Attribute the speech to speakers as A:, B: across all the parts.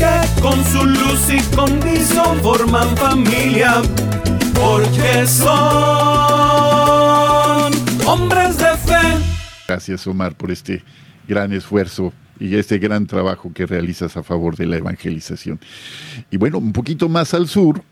A: que con su luz y condición forman familia, porque son hombres de fe.
B: Gracias Omar por este gran esfuerzo y este gran trabajo que realizas a favor de la evangelización. Y bueno, un poquito más al sur,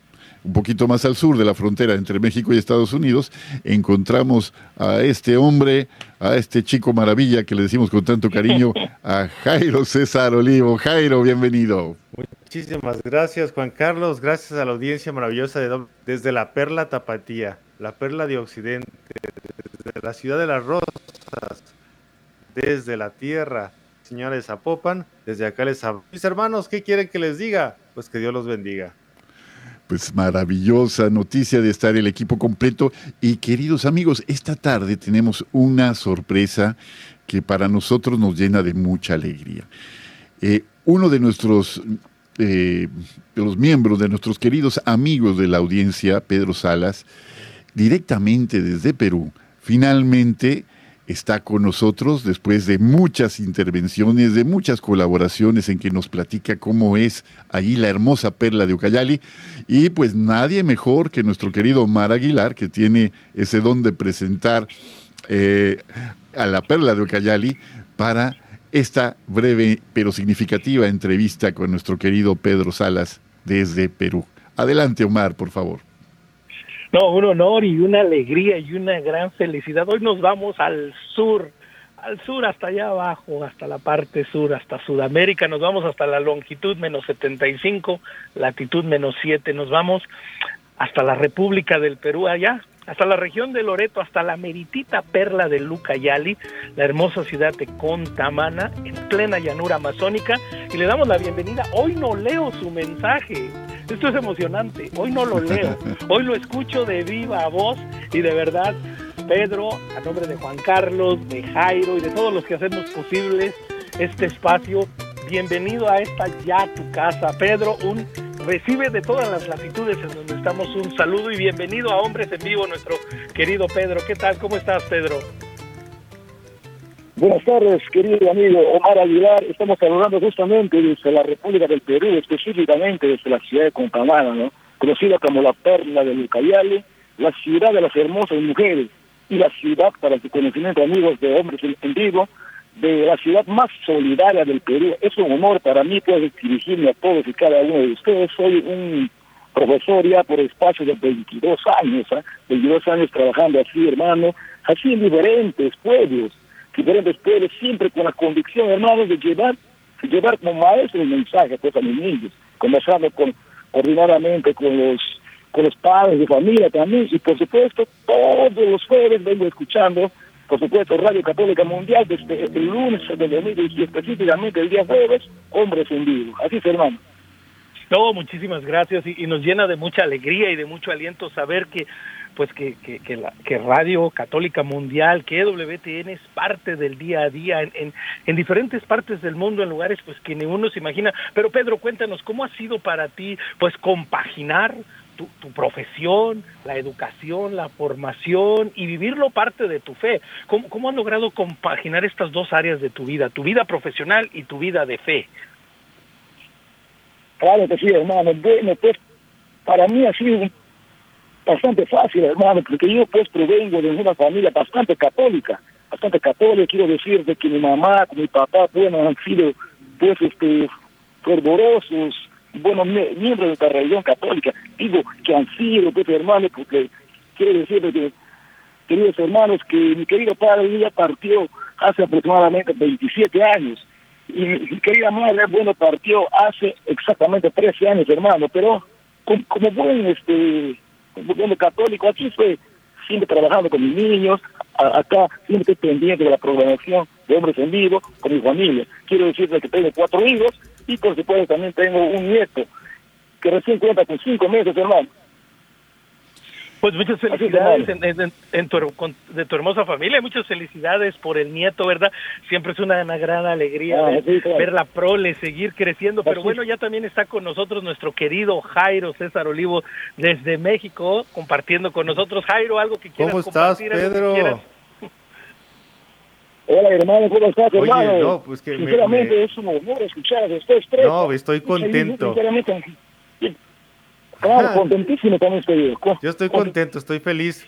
B: un poquito más al sur de la frontera entre México y Estados Unidos, encontramos a este hombre, a este chico maravilla que le decimos con tanto cariño, a Jairo César Olivo. Jairo, bienvenido.
C: Muchísimas gracias, Juan Carlos. Gracias a la audiencia maravillosa de desde la Perla Tapatía, la Perla de Occidente, desde la ciudad de las Rosas, desde la tierra, señores Zapopan, desde acá les hablo. Mis hermanos, ¿qué quieren que les diga? Pues que Dios los bendiga
B: pues maravillosa noticia de estar el equipo completo. Y queridos amigos, esta tarde tenemos una sorpresa que para nosotros nos llena de mucha alegría. Eh, uno de nuestros, eh, de los miembros, de nuestros queridos amigos de la audiencia, Pedro Salas, directamente desde Perú, finalmente está con nosotros después de muchas intervenciones, de muchas colaboraciones en que nos platica cómo es allí la hermosa perla de Ucayali. Y pues nadie mejor que nuestro querido Omar Aguilar, que tiene ese don de presentar eh, a la perla de Ucayali para esta breve pero significativa entrevista con nuestro querido Pedro Salas desde Perú. Adelante, Omar, por favor.
D: No, un honor y una alegría y una gran felicidad. Hoy nos vamos al sur, al sur hasta allá abajo, hasta la parte sur, hasta Sudamérica, nos vamos hasta la longitud menos 75, latitud menos 7, nos vamos hasta la República del Perú allá, hasta la región de Loreto, hasta la meritita perla de Lucayali, la hermosa ciudad de Contamana, en plena llanura amazónica, y le damos la bienvenida. Hoy no leo su mensaje, esto es emocionante, hoy no lo leo, hoy lo escucho de viva voz. Y de verdad, Pedro, a nombre de Juan Carlos, de Jairo y de todos los que hacemos posibles este espacio, bienvenido a esta ya tu casa. Pedro, un recibe de todas las latitudes en donde estamos un saludo y bienvenido a Hombres en Vivo, nuestro querido Pedro. ¿Qué tal? ¿Cómo estás, Pedro?
E: Buenas tardes, querido amigo Omar Aguilar. Estamos hablando justamente desde la República del Perú, específicamente desde la ciudad de Contamana, ¿no? conocida como la perla del Ucayali, la ciudad de las hermosas mujeres y la ciudad, para su conocimiento, amigos de Hombres en Vivo, de la ciudad más solidaria del Perú. Es un honor para mí poder dirigirme a todos y cada uno de ustedes. Soy un profesor ya por espacio de 22 años, ¿eh? 22 años trabajando así, hermano, así en diferentes pueblos, diferentes pueblos, siempre con la convicción, hermano, de llevar, de llevar como maestro el mensaje pues, a mis niños, conversando con, coordinadamente con los con los padres de familia también, y por supuesto todos los jueves vengo escuchando por supuesto, Radio Católica Mundial desde el lunes, el domingo y específicamente el día jueves, Hombres en. Así es, hermano.
D: No, muchísimas gracias y, nos llena de mucha alegría y de mucho aliento saber que pues que, que, que, la, que Radio Católica Mundial, que WTN es parte del día a día en, en, en, diferentes partes del mundo, en lugares pues que ni uno se imagina. Pero Pedro, cuéntanos, ¿cómo ha sido para ti pues compaginar tu, profesión, la educación, la formación y vivirlo parte de tu fe. ¿Cómo, ¿Cómo has logrado compaginar estas dos áreas de tu vida, tu vida profesional y tu vida de fe?
E: Claro que sí, hermano. Bueno, pues para mí ha sido bastante fácil, hermano, porque yo pues provengo de una familia bastante católica, bastante católica, quiero decir de que mi mamá, mi papá, bueno, han sido pues este fervorosos, bueno, miembros de esta religión católica, digo que han sido, pues, hermanos, porque quiero decirles que, queridos hermanos, que mi querido padre ya partió hace aproximadamente 27 años, y mi querida madre, bueno, partió hace exactamente 13 años, hermano, pero como, como buen, este, como buen católico, aquí fue siempre trabajando con mis niños, acá siempre estoy pendiente de la programación de hombres en vivo con mi familia. Quiero decirles que tengo cuatro hijos y por supuesto también tengo un nieto que recién cuenta con cinco meses, hermano.
D: Pues muchas felicidades en, tu, de tu hermosa familia, muchas felicidades por el nieto, ¿verdad? Siempre es una, gran alegría ah, ver, la prole seguir creciendo, pero bueno, ya también está con nosotros nuestro querido Jairo César Olivo desde México, compartiendo con nosotros. Jairo, algo que quieras
C: ¿Cómo estás, Pedro?
E: Hola hermano, ¿cómo estás hermano?
C: Oye, no, pues que
E: Sinceramente es un honor escuchar a ustedes
C: No, estoy contento.
E: Claro, contentísimo con este.
C: Yo estoy contento, estoy feliz.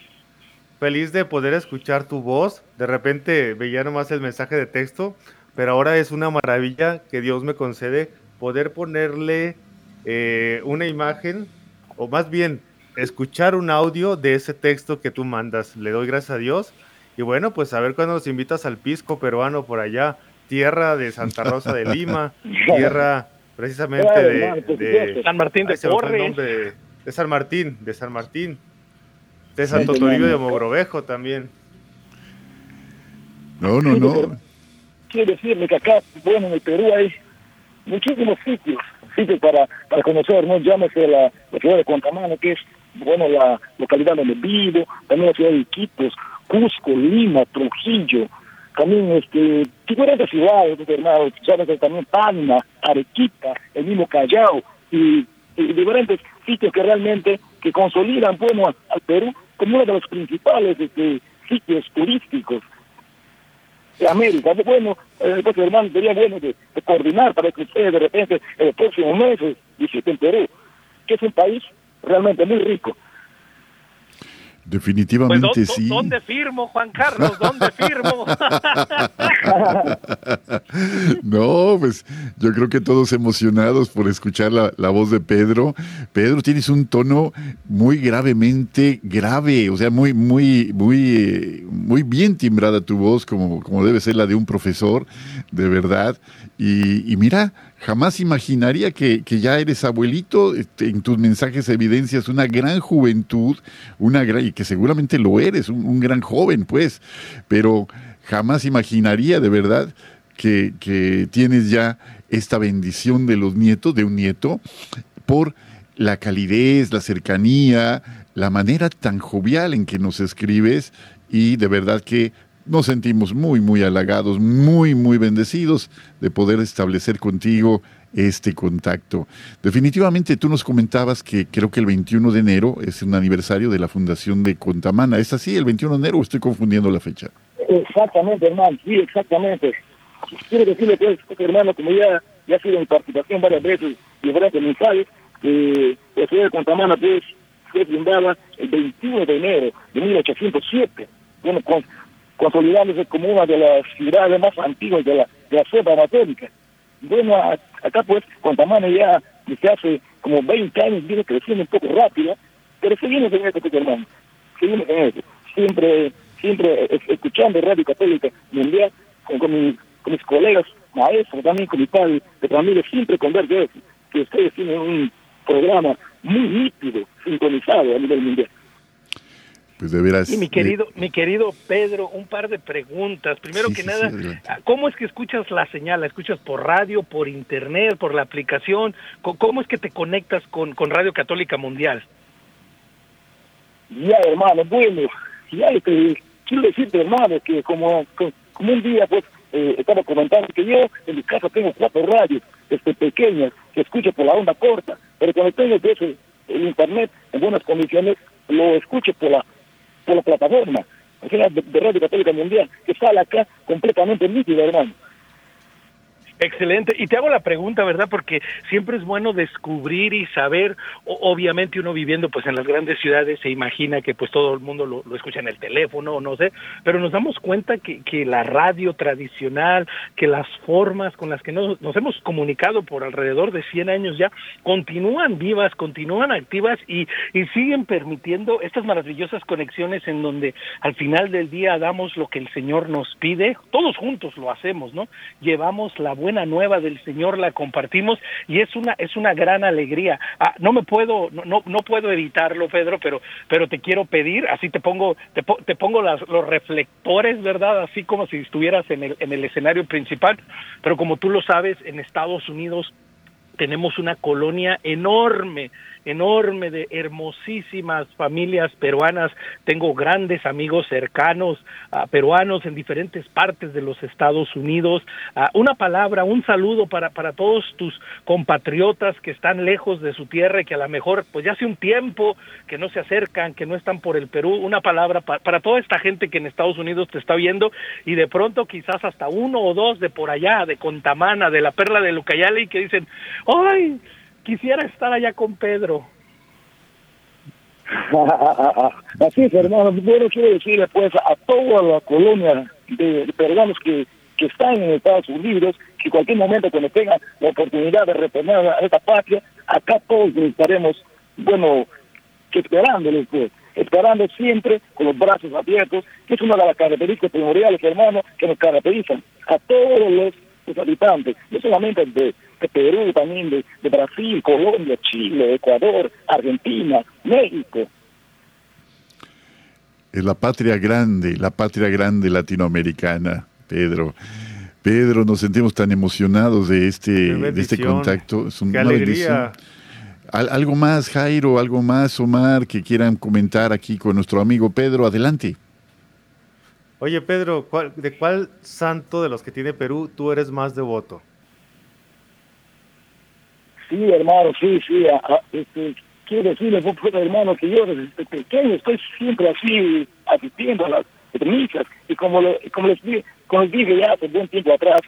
C: Feliz de poder escuchar tu voz. De repente veía nomás el mensaje de texto, pero ahora es una maravilla que Dios me concede poder ponerle eh, una imagen, o más bien escuchar un audio de ese texto que tú mandas. Le doy gracias a Dios. Y bueno, pues a ver cuándo nos invitas al pisco peruano por allá, tierra de Santa Rosa de Lima, tierra precisamente de,
D: San Martín de Porres.
C: De, San Martín, de San Martín, de Santo Toribio de Mogrovejo también.
B: No, no, no.
E: Quiero decirle que acá, bueno, en el Perú hay muchísimos sitios, sitios para, para conocer, ¿no? Llámese la, ciudad de Cuantamano, que es, bueno, la localidad donde vivo, también la ciudad de Iquitos, Cusco, Lima, Trujillo, también este, diferentes ciudades, hermano, sabes, también Palma, Arequipa, el mismo Callao, y, diferentes sitios que realmente que consolidan bueno al, Perú como uno de los principales este, sitios turísticos de América. Bueno, eh, pues, hermano, sería bueno de, coordinar para que ustedes de repente en los próximos meses visiten Perú, que es un país realmente muy rico.
B: Definitivamente
D: pues,
B: sí.
D: ¿Dónde firmo, Juan Carlos? ¿Dónde firmo?
B: no, pues yo creo que todos emocionados por escuchar la, la, voz de Pedro. Pedro, tienes un tono muy gravemente grave, o sea, muy, muy, muy, muy bien timbrada tu voz, como, como debe ser la de un profesor, de verdad. Y, y mira, Jamás imaginaría que, ya eres abuelito, este, en tus mensajes evidencias una gran juventud, una gran, y que seguramente lo eres, un, gran joven, pues, pero jamás imaginaría de verdad que, que tienes ya esta bendición de los nietos, de un nieto, por la calidez, la cercanía, la manera tan jovial en que nos escribes y de verdad que nos sentimos muy, muy halagados, muy, muy bendecidos de poder establecer contigo este contacto. Definitivamente tú nos comentabas que creo que el 21 de enero es un aniversario de la fundación de Contamana. ¿Es así el 21 de enero o estoy confundiendo la fecha?
E: Exactamente, hermano, sí, exactamente. Quiero decirle, pues, hermano, como ya, ya ha sido mi participación varias veces y diferentes mensajes, que la ciudad de Contamana, pues, fue fundada el 21 de enero de 1807. Bueno, con, consolidándose como una de las ciudades más antiguas de la, de la cepa Bueno, acá pues Contamana ya desde hace como 20 años viene creciendo un poco rápida, pero seguimos en esto, hermano, seguimos en esto. Siempre, siempre escuchando Radio Católica Mundial con, con, con mis colegas maestros, también con mi padre de familia, siempre converge eso, que ustedes tienen un programa muy nítido, sintonizado a nivel mundial.
B: Pues de veras.
D: Y mi querido, mi querido Pedro, un par de preguntas. Primero que nada, ¿cómo es que escuchas la señal? ¿La escuchas por radio, por internet, por la aplicación? ¿Cómo es que te conectas con, con Radio Católica Mundial?
E: Ya, hermano, bueno, ya este, quiero decirte, hermano, que como, como un día, pues, eh, estaba comentando que yo en mi casa tengo cuatro radios este, pequeñas que escucho por la onda corta, pero cuando tengo pues, el internet en buenas condiciones, lo escucho por la la plataforma de, Radio Católica Mundial, que sale acá completamente nítida, hermano.
D: Excelente. Y te hago la pregunta, ¿verdad? Porque siempre es bueno descubrir y saber, obviamente uno viviendo pues en las grandes ciudades se imagina que pues todo el mundo lo, escucha en el teléfono, no sé, pero nos damos cuenta que, que la radio tradicional, que las formas con las que nos, nos hemos comunicado por alrededor de 100 años ya, continúan vivas, continúan activas y, y siguen permitiendo estas maravillosas conexiones en donde al final del día damos lo que el Señor nos pide, todos juntos lo hacemos, ¿no? Llevamos la buena buena nueva del Señor la compartimos y es una es una gran alegría. Ah, no me puedo no, no puedo evitarlo, Pedro, pero pero te quiero pedir, así te pongo te, te pongo las, los reflectores, ¿verdad? Así como si estuvieras en el en el escenario principal, pero como tú lo sabes, en Estados Unidos tenemos una colonia enorme enorme de hermosísimas familias peruanas. Tengo grandes amigos cercanos uh, peruanos en diferentes partes de los Estados Unidos. Uh, una palabra, un saludo para, para todos tus compatriotas que están lejos de su tierra y que a lo mejor pues ya hace un tiempo que no se acercan, que no están por el Perú. Una palabra pa para toda esta gente que en Estados Unidos te está viendo y de pronto quizás hasta uno o dos de por allá, de Contamana, de la Perla de Lucayale, que dicen, ¡ay! Quisiera estar allá con Pedro.
E: Así es, hermano. Bueno, quiero decirle pues a toda la colonia de, peruanos que, que están en Estados Unidos, que en cualquier momento cuando tengan la oportunidad de retornar a esta patria, acá todos estaremos, bueno, esperándoles, pues, esperando siempre con los brazos abiertos, que es una de las características primordiales, hermano, que nos caracterizan a todos los, los habitantes, no solamente de, de Perú, también de, de, Brasil, Colombia, Chile, Ecuador, Argentina, México.
B: Es la patria grande, la patria grande latinoamericana, Pedro. Pedro, nos sentimos tan emocionados de este, de este contacto.
C: Es un, Qué una alegría.
B: Al, algo más, Jairo, algo más, Omar, que quieran comentar aquí con nuestro amigo Pedro. Adelante.
C: Oye, Pedro, ¿cuál, ¿de cuál santo de los que tiene Perú tú eres más devoto?
E: Sí, hermano, sí, sí. A, a, este, quiero decirle, hermano, que yo desde pequeño estoy siempre así asistiendo a las misas. Y como, lo, como, les, como les dije ya hace buen tiempo atrás,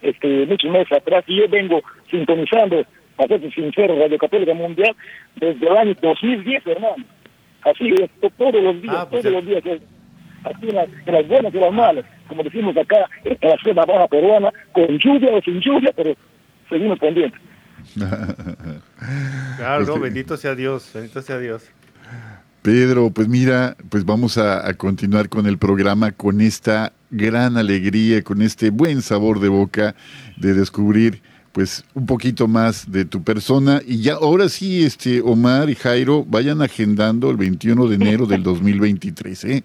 E: este, muchos meses atrás, y yo vengo sintonizando, para ser sincero, Radio Católica Mundial desde el año 2010, hermano. Así todos los días, ah, pues todos los días. Así en las, en las, buenas y las malas, como decimos acá, en la selva baja peruana, con lluvia o sin lluvia, pero seguimos pendientes.
C: claro, bendito sea Dios, bendito sea Dios.
B: Pedro, pues mira, pues vamos a, a, continuar con el programa con esta gran alegría, con este buen sabor de boca de descubrir pues un poquito más de tu persona y ya ahora sí este Omar y Jairo vayan agendando el 21 de enero del 2023, ¿eh?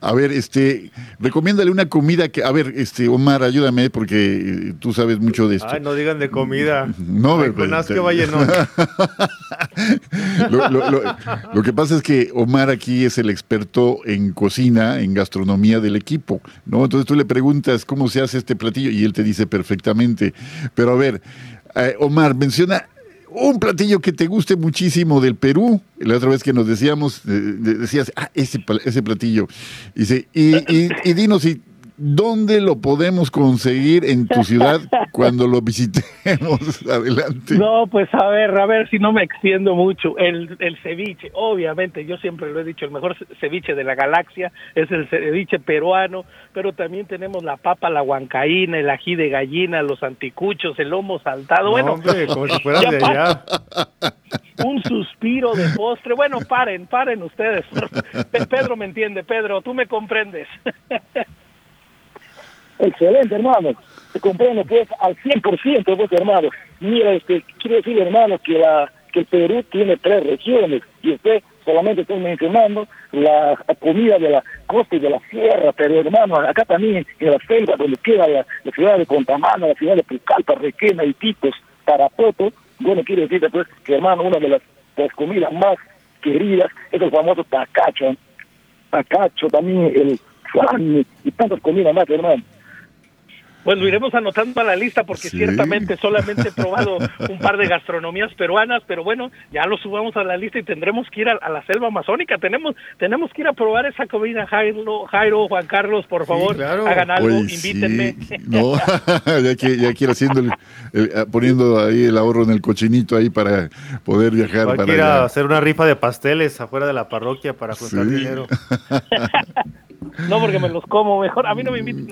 B: A ver, este recomiéndale una comida que a ver, este Omar, ayúdame porque tú sabes mucho de esto.
C: Ay, no digan de comida.
B: No,
C: Ay, con asco vaya no.
B: lo, lo, lo, lo que pasa es que Omar aquí es el experto en cocina, en gastronomía del equipo, ¿no? Entonces tú le preguntas cómo se hace este platillo y él te dice perfectamente. Pero a ver, eh, Omar, menciona un platillo que te guste muchísimo del Perú. La otra vez que nos decíamos, eh, decías, ah, ese, ese platillo. Dice, y, y, y dinos si ¿Dónde lo podemos conseguir en tu ciudad cuando lo visitemos? Adelante.
D: No, pues a ver, a ver si no me extiendo mucho. El, el ceviche, obviamente, yo siempre lo he dicho, el mejor ceviche de la galaxia es el ceviche peruano, pero también tenemos la papa, la huancaína, el ají de gallina, los anticuchos, el lomo saltado.
C: No,
D: bueno,
C: hombre, como si fueras de allá.
D: Un suspiro de postre. Bueno, paren, paren ustedes. Pedro me entiende, Pedro, tú me comprendes.
E: Excelente, hermano. Te comprendo, pues, al 100%, pues, hermano. Mira, este, quiero decir, hermano, que, la, que Perú tiene tres regiones y usted solamente está mencionando la comida de la costa y de la sierra, pero hermano, acá también en la selva, donde queda la, ciudad de Contamana, la ciudad de Pucallpa, Requena, Iquitos, Tarapoto, bueno, quiero decirte, pues, que hermano, una de las, comidas más queridas es el famoso tacacho. Tacacho, también el flan y tantas comidas más, hermano.
D: Pues lo iremos anotando a la lista porque sí. ciertamente solamente he probado un par de gastronomías peruanas, pero bueno, ya lo subamos a la lista y tendremos que ir a, a la selva amazónica. Tenemos tenemos que ir a probar esa comida, Jairo, Jairo Juan Carlos, por favor,
C: sí, claro.
D: hagan algo,
B: Oye,
D: invítenme.
B: Sí. No, ya, que, ya quiero haciendo el, el, poniendo ahí el ahorro en el cochinito ahí para poder viajar. Para
C: a hacer una rifa de pasteles afuera de la parroquia para juntar dinero.
D: No, porque me los como mejor. A mí no me inviten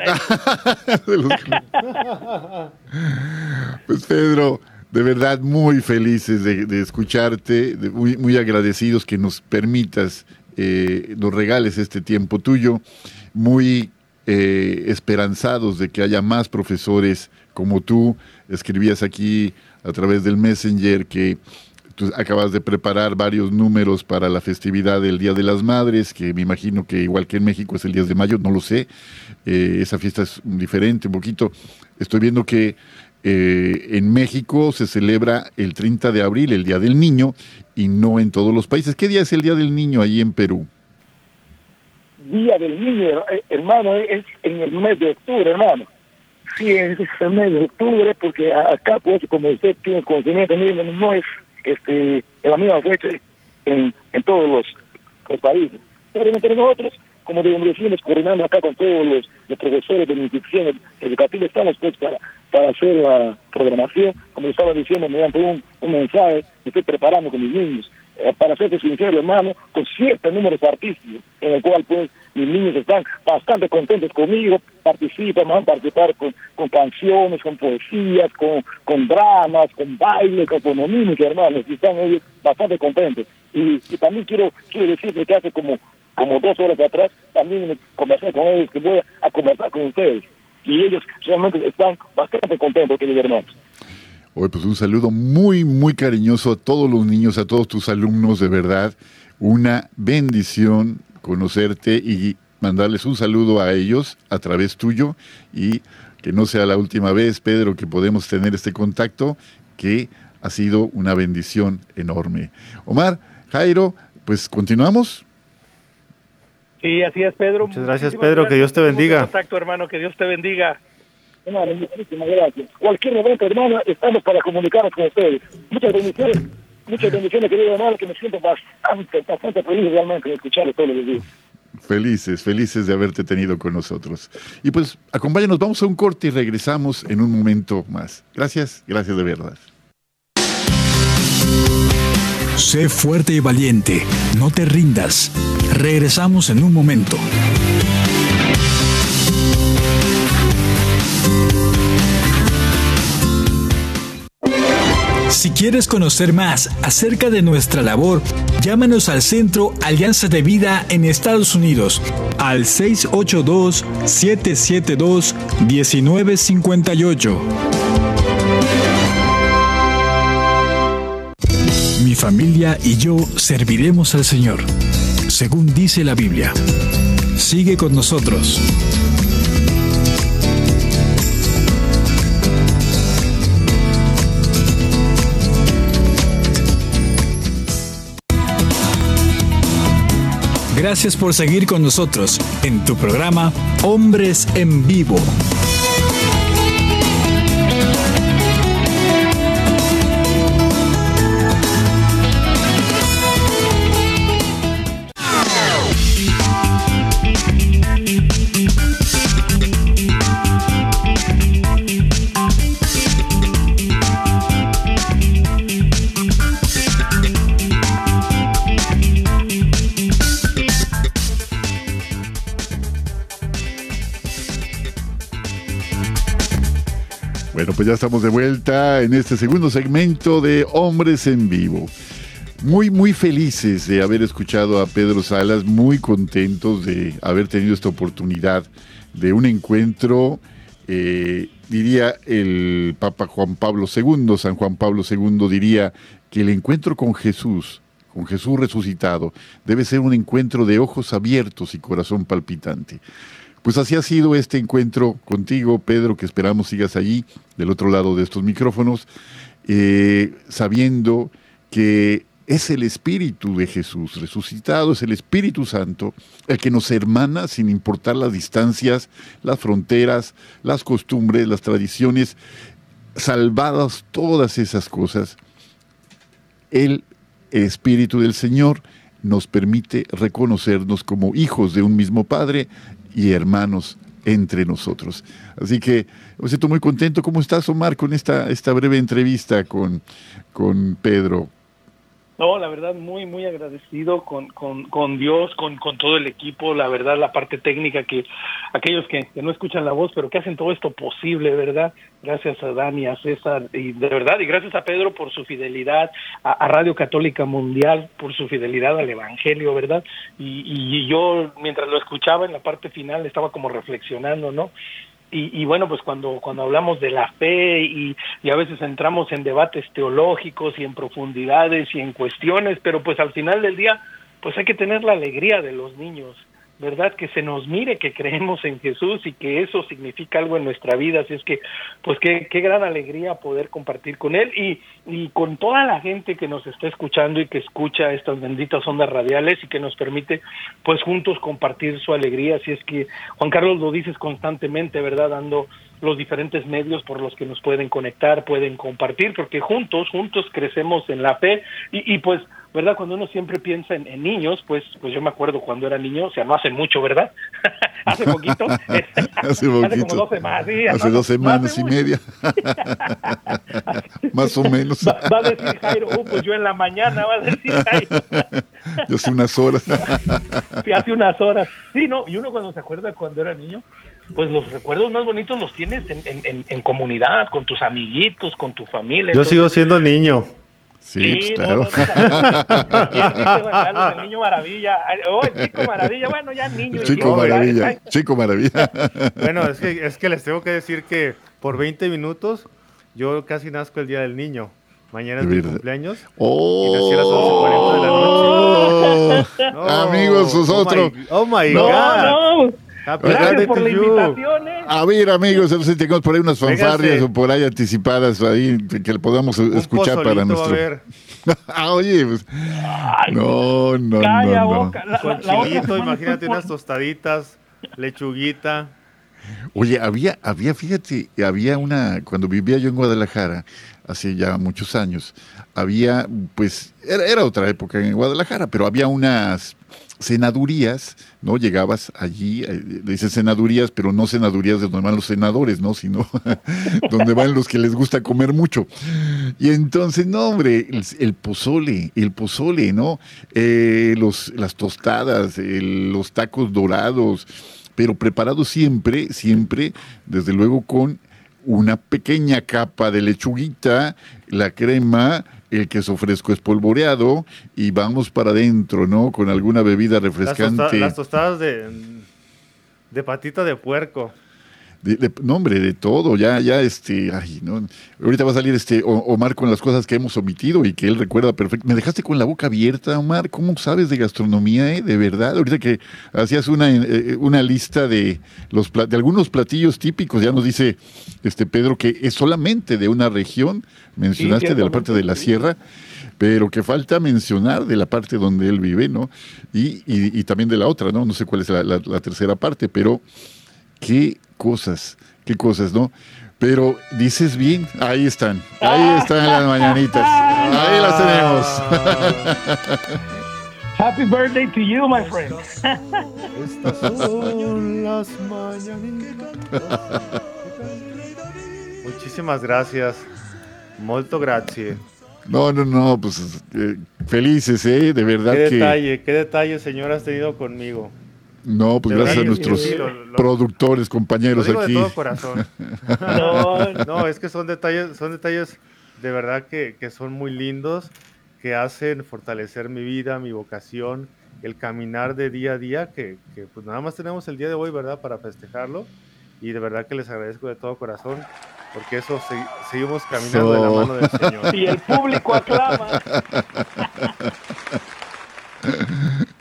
B: pues Pedro, de verdad muy felices de, escucharte, muy, muy, agradecidos que nos permitas, eh, nos regales este tiempo tuyo, muy eh, esperanzados de que haya más profesores como tú. Escribías aquí a través del Messenger que acabas de preparar varios números para la festividad del Día de las Madres, que me imagino que igual que en México es el 10 de mayo, no lo sé, eh, esa fiesta es diferente un poquito. Estoy viendo que eh, en México se celebra el 30 de abril, el Día del Niño, y no en todos los países. ¿Qué día es el Día del Niño ahí en Perú?
E: Día del Niño, eh, hermano, es en el mes de octubre, hermano. Sí, es el mes de octubre, porque acá, pues, como usted tiene conocimiento, no es este, la misma fecha en, en todos los, los países. Pero entre nosotros como decimos, coordinando acá con todos los, profesores de las instituciones educativas, estamos pues para, para hacer la programación, como estaba diciendo, mediante un, un mensaje que estoy preparando con mis niños, eh, para ser sincero, hermano, con ciertos números artísticos, en el cual pues mis niños están bastante contentos conmigo, participan, van a participar con, con canciones, con poesías, con, con dramas, con baile, con mímica, hermanos, y están ellos bastante contentos. Y, también quiero, quiero decirles que hace como como dos horas atrás, también conversé con ellos, que voy a conversar con ustedes. Y ellos realmente están bastante contentos, queridos hermanos.
B: Hoy, pues un saludo muy, muy cariñoso a todos los niños, a todos tus alumnos, de verdad. Una bendición conocerte y mandarles un saludo a ellos a través tuyo y que no sea la última vez, Pedro, que podemos tener este contacto, que ha sido una bendición enorme. Omar, Jairo, pues continuamos.
D: Sí, así es, Pedro.
C: Muchas gracias, Pedro. que Dios te bendiga.
D: Contacto, hermano. Que Dios te bendiga.
E: Hermano, muchísimas gracias. Cualquier momento, hermano, estamos para comunicarnos con ustedes. Muchas bendiciones. Muchas bendiciones, querido hermano, que me siento bastante, bastante feliz realmente de escucharlo todos los días.
B: Felices, felices de haberte tenido con nosotros. Y pues acompáñanos, vamos a un corte y regresamos en un momento más. Gracias, gracias de verdad.
F: Sé fuerte y valiente, no te rindas. Regresamos en un momento. Si quieres conocer más acerca de nuestra labor, llámanos al Centro Alianza de Vida en Estados Unidos al 682-772-1958. Mi familia y yo serviremos al Señor, según dice la Biblia. Sigue con nosotros. Gracias por seguir con nosotros en tu programa Hombres en Vivo.
B: Pues ya estamos de vuelta en este segundo segmento de Hombres en Vivo. Muy, muy felices de haber escuchado a Pedro Salas, muy contentos de haber tenido esta oportunidad de un encuentro, eh, diría el Papa Juan Pablo II, San Juan Pablo II diría que el encuentro con Jesús, con Jesús resucitado, debe ser un encuentro de ojos abiertos y corazón palpitante. Pues así ha sido este encuentro contigo, Pedro, que esperamos sigas allí, del otro lado de estos micrófonos, eh, sabiendo que es el Espíritu de Jesús resucitado, es el Espíritu Santo el que nos hermana sin importar las distancias, las fronteras, las costumbres, las tradiciones, salvadas todas esas cosas. El Espíritu del Señor nos permite reconocernos como hijos de un mismo Padre y hermanos entre nosotros. Así que me siento muy contento. ¿Cómo estás, Omar, con esta, esta breve entrevista con, con Pedro?
D: No, la verdad, muy, muy agradecido con, con, con Dios, con, con, todo el equipo, la verdad, la parte técnica, que aquellos que, no escuchan la voz, pero que hacen todo esto posible, ¿verdad? Gracias a Dani, a César, y de verdad, y gracias a Pedro por su fidelidad, a, Radio Católica Mundial por su fidelidad al Evangelio, ¿verdad? Y, y yo, mientras lo escuchaba en la parte final, estaba como reflexionando, ¿no? Y, y, bueno, pues cuando, cuando hablamos de la fe y, y, a veces entramos en debates teológicos y en profundidades y en cuestiones, pero pues al final del día, pues hay que tener la alegría de los niños, ¿verdad? Que se nos mire que creemos en Jesús y que eso significa algo en nuestra vida. Así es que, pues qué, qué gran alegría poder compartir con Él y, y con toda la gente que nos está escuchando y que escucha estas benditas ondas radiales y que nos permite, pues juntos compartir su alegría. Así es que, Juan Carlos, lo dices constantemente, ¿verdad? Dando los diferentes medios por los que nos pueden conectar, pueden compartir, porque juntos, juntos crecemos en la fe y, y pues ¿verdad? Cuando uno siempre piensa en, niños, pues, pues yo me acuerdo cuando era niño, o sea, no hace mucho, ¿verdad? hace poquito.
B: hace poquito. Hace como dos semanas. hace dos semanas y media. Más o menos.
D: Va, a decir Jairo, uh, pues yo en la mañana, va a decir Jairo.
B: yo hace unas horas.
D: sí, hace unas horas. Sí, no, y uno cuando se acuerda cuando era niño, pues los recuerdos más bonitos los tienes en, en, en comunidad, con tus amiguitos, con tu familia.
C: Yo sigo siendo niño.
B: Sí, claro.
D: el niño maravilla. Oh, chico maravilla. Bueno, ya niño.
B: Chico maravilla. Chico maravilla.
C: Bueno, es que, es que les tengo que decir que por 20 minutos yo casi nazco el día del niño. Mañana es mi cumpleaños.
B: Oh, y nací a las 11.40 de la noche. Oh, amigos, vosotros.
C: Oh my, oh my God.
D: Gracias por la invitación. ¿eh?
B: A ver, amigos, no sé si tenemos por ahí unas fanfarrias o por ahí anticipadas ahí que le podamos escuchar para nuestro. ah, oye, pues, no, no,
D: Calla,
B: no,
D: boca.
B: no.
C: Con chilito, imagínate unas tostaditas, lechuguita.
B: Oye, había, había, fíjate, había una, cuando vivía yo en Guadalajara, hace ya muchos años, había, pues, era, era otra época en Guadalajara, pero había unas senadurías, ¿no? Llegabas allí, eh, dices senadurías, pero no senadurías de donde van los senadores, ¿no? Sino donde van los que les gusta comer mucho. Y entonces, no, hombre, el, pozole, el pozole, ¿no? Eh, los, las tostadas, los tacos dorados, pero preparados siempre, siempre, desde luego con una pequeña capa de lechuguita, la crema, el queso fresco espolvoreado y vamos para adentro, ¿no? Con alguna bebida refrescante.
C: Las, tostadas de, de patita de puerco.
B: De, no, hombre, de todo, ya, ya, este, ay, no. Ahorita va a salir este Omar con las cosas que hemos omitido y que él recuerda perfecto. Me dejaste con la boca abierta, Omar, ¿cómo sabes de gastronomía, eh? De verdad, ahorita que hacías una, eh, una lista de los de algunos platillos típicos, ya nos dice este Pedro que es solamente de una región, mencionaste de la parte de la sierra pero que falta mencionar de la parte donde él vive, ¿no? Y, y, también de la otra, ¿no? No sé cuál es la, la tercera parte, pero qué cosas, qué cosas, ¿no? Pero dices bien, ahí están, ahí están las mañanitas, ahí las tenemos.
D: Happy birthday to you, my friend.
C: Estas son las mañanitas. Muchísimas gracias. Molto grazie.
B: No, no, no, pues eh, felices, ¿eh? De verdad
C: qué
B: que...
C: detalle, qué detalle, señor, has tenido conmigo.
B: No, pues gracias a nuestros productores, compañeros
C: lo digo
B: aquí.
C: De todo corazón. no, es que son detalles, son detalles de verdad que, que, son muy lindos, que hacen fortalecer mi vida, mi vocación, el caminar de día a día, que, que pues nada más tenemos el día de hoy, ¿verdad? Para festejarlo. Y de verdad que les agradezco de todo corazón, porque eso seguimos caminando de la mano del Señor.
D: Y el público aclama.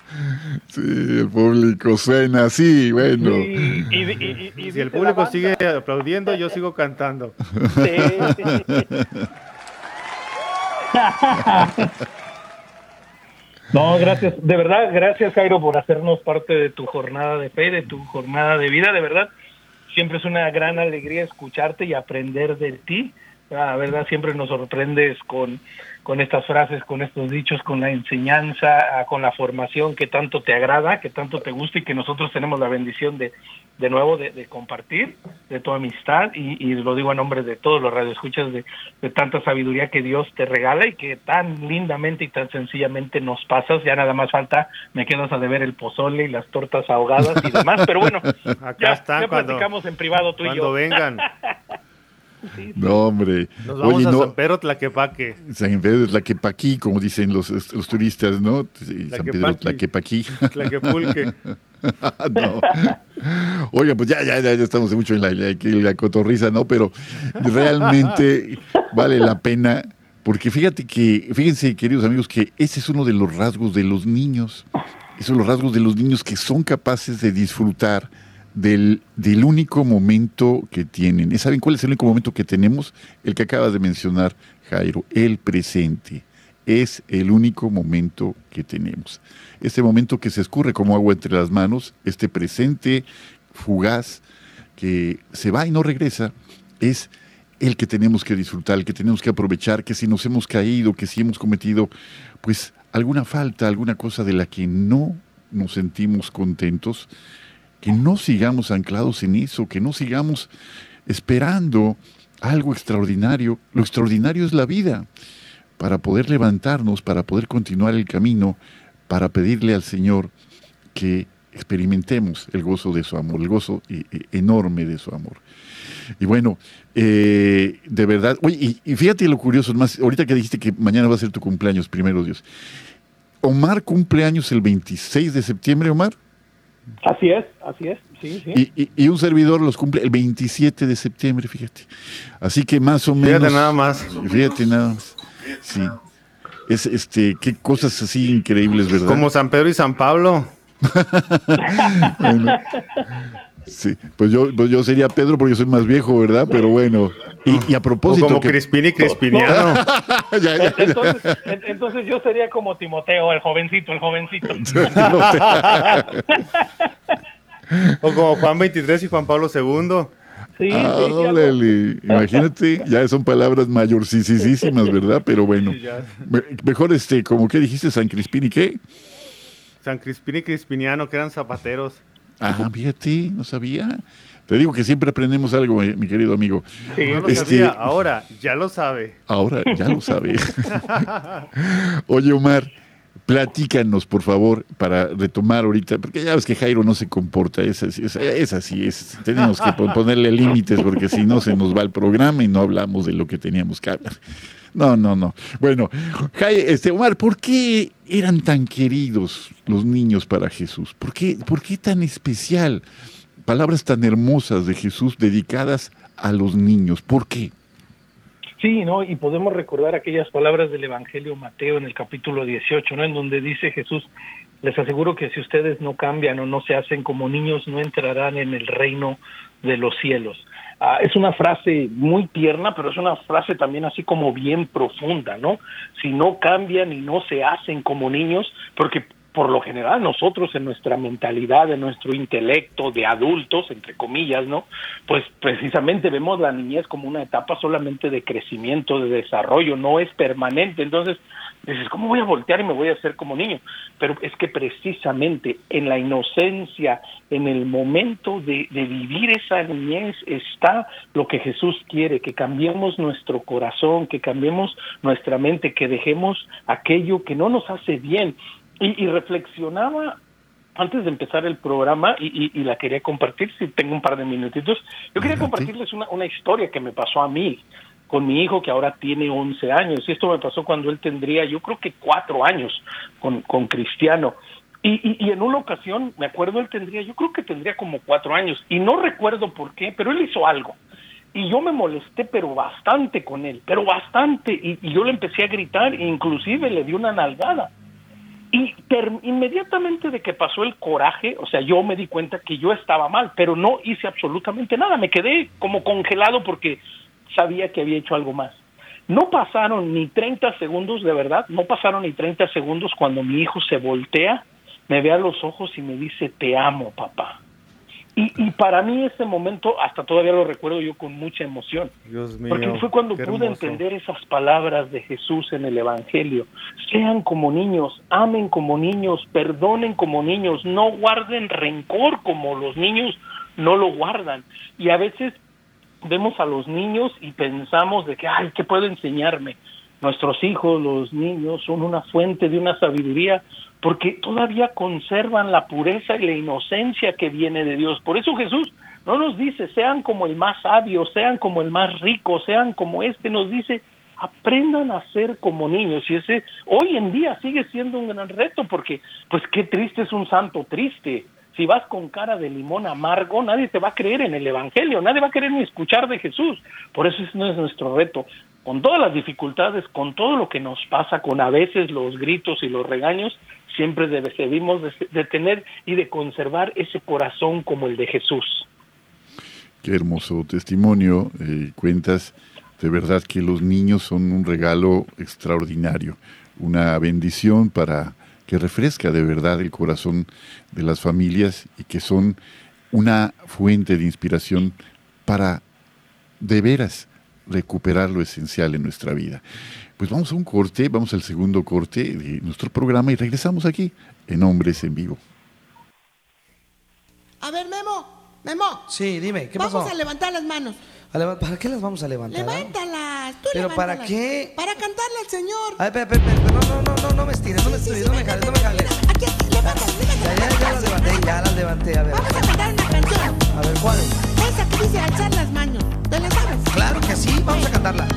B: Sí, el público suena así, bueno.
C: Y, si el público sigue aplaudiendo, yo sigo cantando.
D: No, gracias, de verdad, gracias Jairo por hacernos parte de tu jornada de fe, de tu jornada de vida, de verdad. Siempre es una gran alegría escucharte y aprender de ti. La verdad, siempre nos sorprendes con con estas frases, con estos dichos, con la enseñanza, con la formación que tanto te agrada, que tanto te gusta y que nosotros tenemos la bendición de, de nuevo, de, compartir, de tu amistad y, y, lo digo a nombre de todos los radioescuchas, de, de tanta sabiduría que Dios te regala y que tan lindamente y tan sencillamente nos pasas. Ya nada más falta, me quedas a deber el pozole y las tortas ahogadas y demás, pero bueno,
C: Acá
D: ya,
C: cuando,
D: platicamos en privado tú y
C: cuando
B: No, hombre.
C: Nos vamos
B: Oye,
C: a
B: no,
C: San Pedro Tlaquepaque.
B: San Pedro Tlaquepaquí, como dicen los, los turistas, ¿no? San Pedro. Tlaquepaquí.
C: Tlaquepulque.
B: no. Oiga, pues ya, ya, ya, ya estamos mucho en la, la cotorriza, ¿no? Pero realmente vale la pena, porque fíjate que, fíjense, queridos amigos, que ese es uno de los rasgos de los niños. Esos son los rasgos de los niños que son capaces de disfrutar del, del único momento que tienen. ¿Y ¿Saben cuál es el único momento que tenemos? El que acabas de mencionar, Jairo, el presente. Es el único momento que tenemos. Este momento que se escurre como agua entre las manos, este presente fugaz que se va y no regresa, es el que tenemos que disfrutar, el que tenemos que aprovechar, que si nos hemos caído, que si hemos cometido pues alguna falta, alguna cosa de la que no nos sentimos contentos, que no sigamos anclados en eso, que no sigamos esperando algo extraordinario. Lo extraordinario es la vida, para poder levantarnos, para poder continuar el camino, para pedirle al Señor que experimentemos el gozo de su amor, el gozo enorme de su amor. Y bueno, eh, de verdad, oye, y, fíjate lo curioso, más, ahorita que dijiste que mañana va a ser tu cumpleaños, primero Dios. Omar cumpleaños el 26 de septiembre, Omar.
D: Así es, así es, sí, sí.
B: Y, y, un servidor los cumple el 27 de septiembre, fíjate. Así que más o menos.
C: Fíjate nada más.
B: Fíjate nada más. Sí. Es, este, qué cosas así increíbles, ¿verdad?
C: Como San Pedro y San Pablo.
B: Sí, pues yo, pues yo sería Pedro porque soy más viejo, ¿verdad? Pero bueno. Y, a propósito.
C: como Crispini Crispiniano.
D: Entonces, yo sería como Timoteo, el jovencito, el jovencito.
C: o como Juan 23 y Juan Pablo II.
D: Sí,
B: ah, Imagínate, ya son palabras mayorcísimas, ¿verdad? Pero bueno. mejor este, como que dijiste, San Crispini, ¿qué?
C: San Crispini Crispiniano, que eran zapateros.
B: Ajá, fíjate, no sabía. Te digo que siempre aprendemos algo, eh, mi querido amigo.
C: Sí, no lo este, sabía, ahora ya lo sabe.
B: Ahora ya lo sabe. Oye, Omar, platícanos, por favor, para retomar ahorita, porque ya ves que Jairo no se comporta, es así, es, así, tenemos que ponerle límites porque si no se nos va el programa y no hablamos de lo que teníamos que hablar. No, no, no. Bueno, este, Omar, ¿por qué eran tan queridos los niños para Jesús? ¿Por qué, ¿Por qué tan especial? Palabras tan hermosas de Jesús dedicadas a los niños. ¿Por qué?
D: Sí, ¿no? Y podemos recordar aquellas palabras del Evangelio Mateo en el capítulo 18, ¿no? En donde dice Jesús, les aseguro que si ustedes no cambian o no se hacen como niños, no entrarán en el reino de los cielos. Ah, es una frase muy tierna, pero es una frase también así como bien profunda, ¿no? Si no cambian y no se hacen como niños, porque por lo general nosotros en nuestra mentalidad, en nuestro intelecto de adultos, entre comillas, ¿no? Pues precisamente vemos la niñez como una etapa solamente de crecimiento, de desarrollo, no es permanente. Entonces, dices, ¿cómo voy a voltear y me voy a hacer como niño? Pero es que precisamente en la inocencia, en el momento de, de, vivir esa niñez, está lo que Jesús quiere, que cambiemos nuestro corazón, que cambiemos nuestra mente, que dejemos aquello que no nos hace bien. Y, y reflexionaba antes de empezar el programa y, y, la quería compartir, si tengo un par de minutitos, yo quería compartirles una, una historia que me pasó a mí con mi hijo que ahora tiene 11 años. Y esto me pasó cuando él tendría, yo creo que cuatro años con, con Cristiano. Y, y, en una ocasión, me acuerdo, él tendría, yo creo que tendría como cuatro años. Y no recuerdo por qué, pero él hizo algo. Y yo me molesté, pero bastante con él, pero bastante. Y, y yo le empecé a gritar, e inclusive le di una nalgada. Y inmediatamente de que pasó el coraje, o sea, yo me di cuenta que yo estaba mal, pero no hice absolutamente nada. Me quedé como congelado porque sabía que había hecho algo más. No pasaron ni 30 segundos, de verdad, no pasaron ni 30 segundos cuando mi hijo se voltea, me ve a los ojos y me dice, te amo, papá. Y, y para mí ese momento, hasta todavía lo recuerdo yo con mucha emoción.
C: Dios mío,
D: porque fue cuando pude entender esas palabras de Jesús en el Evangelio. Sean como niños, amen como niños, perdonen como niños, no guarden rencor como los niños no lo guardan. Y a veces vemos a los niños y pensamos de que, ay, ¿qué puedo enseñarme? Nuestros hijos, los niños, son una fuente de una sabiduría porque todavía conservan la pureza y la inocencia que viene de Dios. Por eso Jesús no nos dice, sean como el más sabio, sean como el más rico, sean como este, nos dice, aprendan a ser como niños. Y ese hoy en día sigue siendo un gran reto porque, pues qué triste es un santo triste si vas con cara de limón amargo, nadie te va a creer en el Evangelio, nadie va a querer ni escuchar de Jesús. Por eso ese no es nuestro reto. Con todas las dificultades, con todo lo que nos pasa, con a veces los gritos y los regaños, siempre debemos de, tener y de conservar ese corazón como el de Jesús.
B: Qué hermoso testimonio eh, cuentas. De verdad que los niños son un regalo extraordinario, una bendición para que refresca de verdad el corazón de las familias y que son una fuente de inspiración para de veras recuperar lo esencial en nuestra vida. Pues vamos a un corte, vamos al segundo corte de nuestro programa y regresamos aquí en Hombres en Vivo.
G: A ver, Memo, Memo.
H: Sí, dime, ¿qué
G: vamos
H: pasó?
G: Vamos a levantar las manos.
H: ¿Para qué las vamos a levantar?
G: Levántalas, tú
H: ¿Pero para qué?
G: Para cantarle al Señor.
H: A ver, espera, espera, no, no, no, no me estires, no me estires, no me jales, no me jales.
G: Aquí, aquí, levántalas,
H: Ya, ya, ya las levanté, ya las levanté, a ver.
G: Vamos a cantar una canción.
H: A ver, ¿cuál?
G: Esa que dice alzar las manos. ¿Te la sabes?
H: Claro que sí, vamos a cantarla.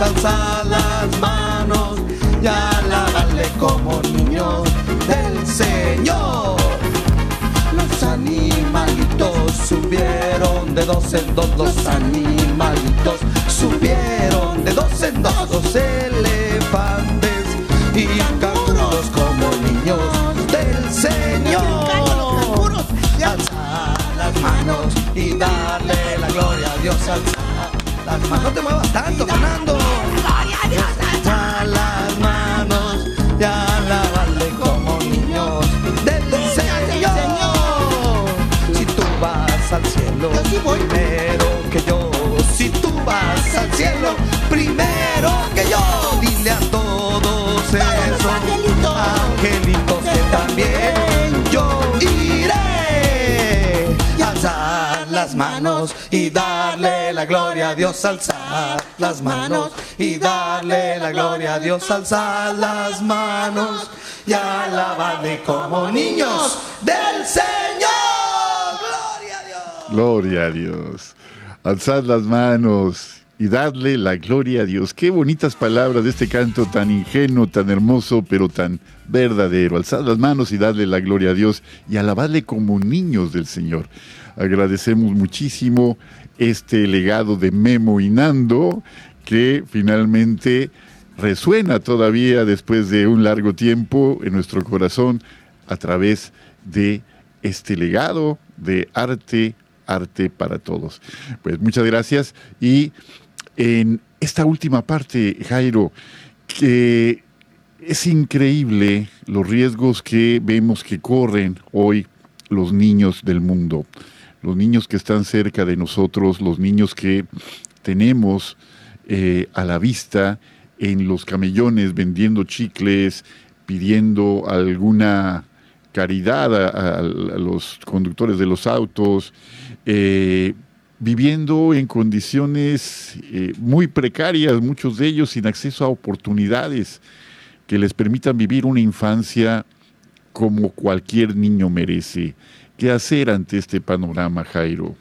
G: A. Alzar las manos y
H: alabarle como niños del Señor. Los animalitos subieron de dos en dos, los animalitos subieron de dos en dos, los elefantes y canguros como niños del Señor. Alzar las manos y darle la gloria a Dios, alzar No te muevas tanto, Fernando.
G: Gloria a Dios,
H: alzar las manos y darle la gloria a Dios, alzar las manos y alabarle como niños del Señor. Gloria a Dios.
B: Gloria a Dios. Alzad las manos y darle la gloria a Dios. Qué bonitas palabras de este canto tan ingenuo, tan hermoso, pero tan verdadero. Alzad las manos y darle la gloria a Dios y alabadle como niños del Señor. Agradecemos muchísimo este legado de Memo y Nando que finalmente resuena todavía después de un largo tiempo en nuestro corazón a través de este legado de arte, arte para todos. Pues muchas gracias y en esta última parte, Jairo, que es increíble los riesgos que vemos que corren hoy los niños del mundo, los niños que están cerca de nosotros, los niños que tenemos eh, a la vista en los camellones vendiendo chicles, pidiendo alguna caridad a, los conductores de los autos, eh, viviendo en condiciones eh, muy precarias, muchos de ellos sin acceso a oportunidades que les permitan vivir una infancia como cualquier niño merece. ¿Qué hacer ante este panorama, Jairo?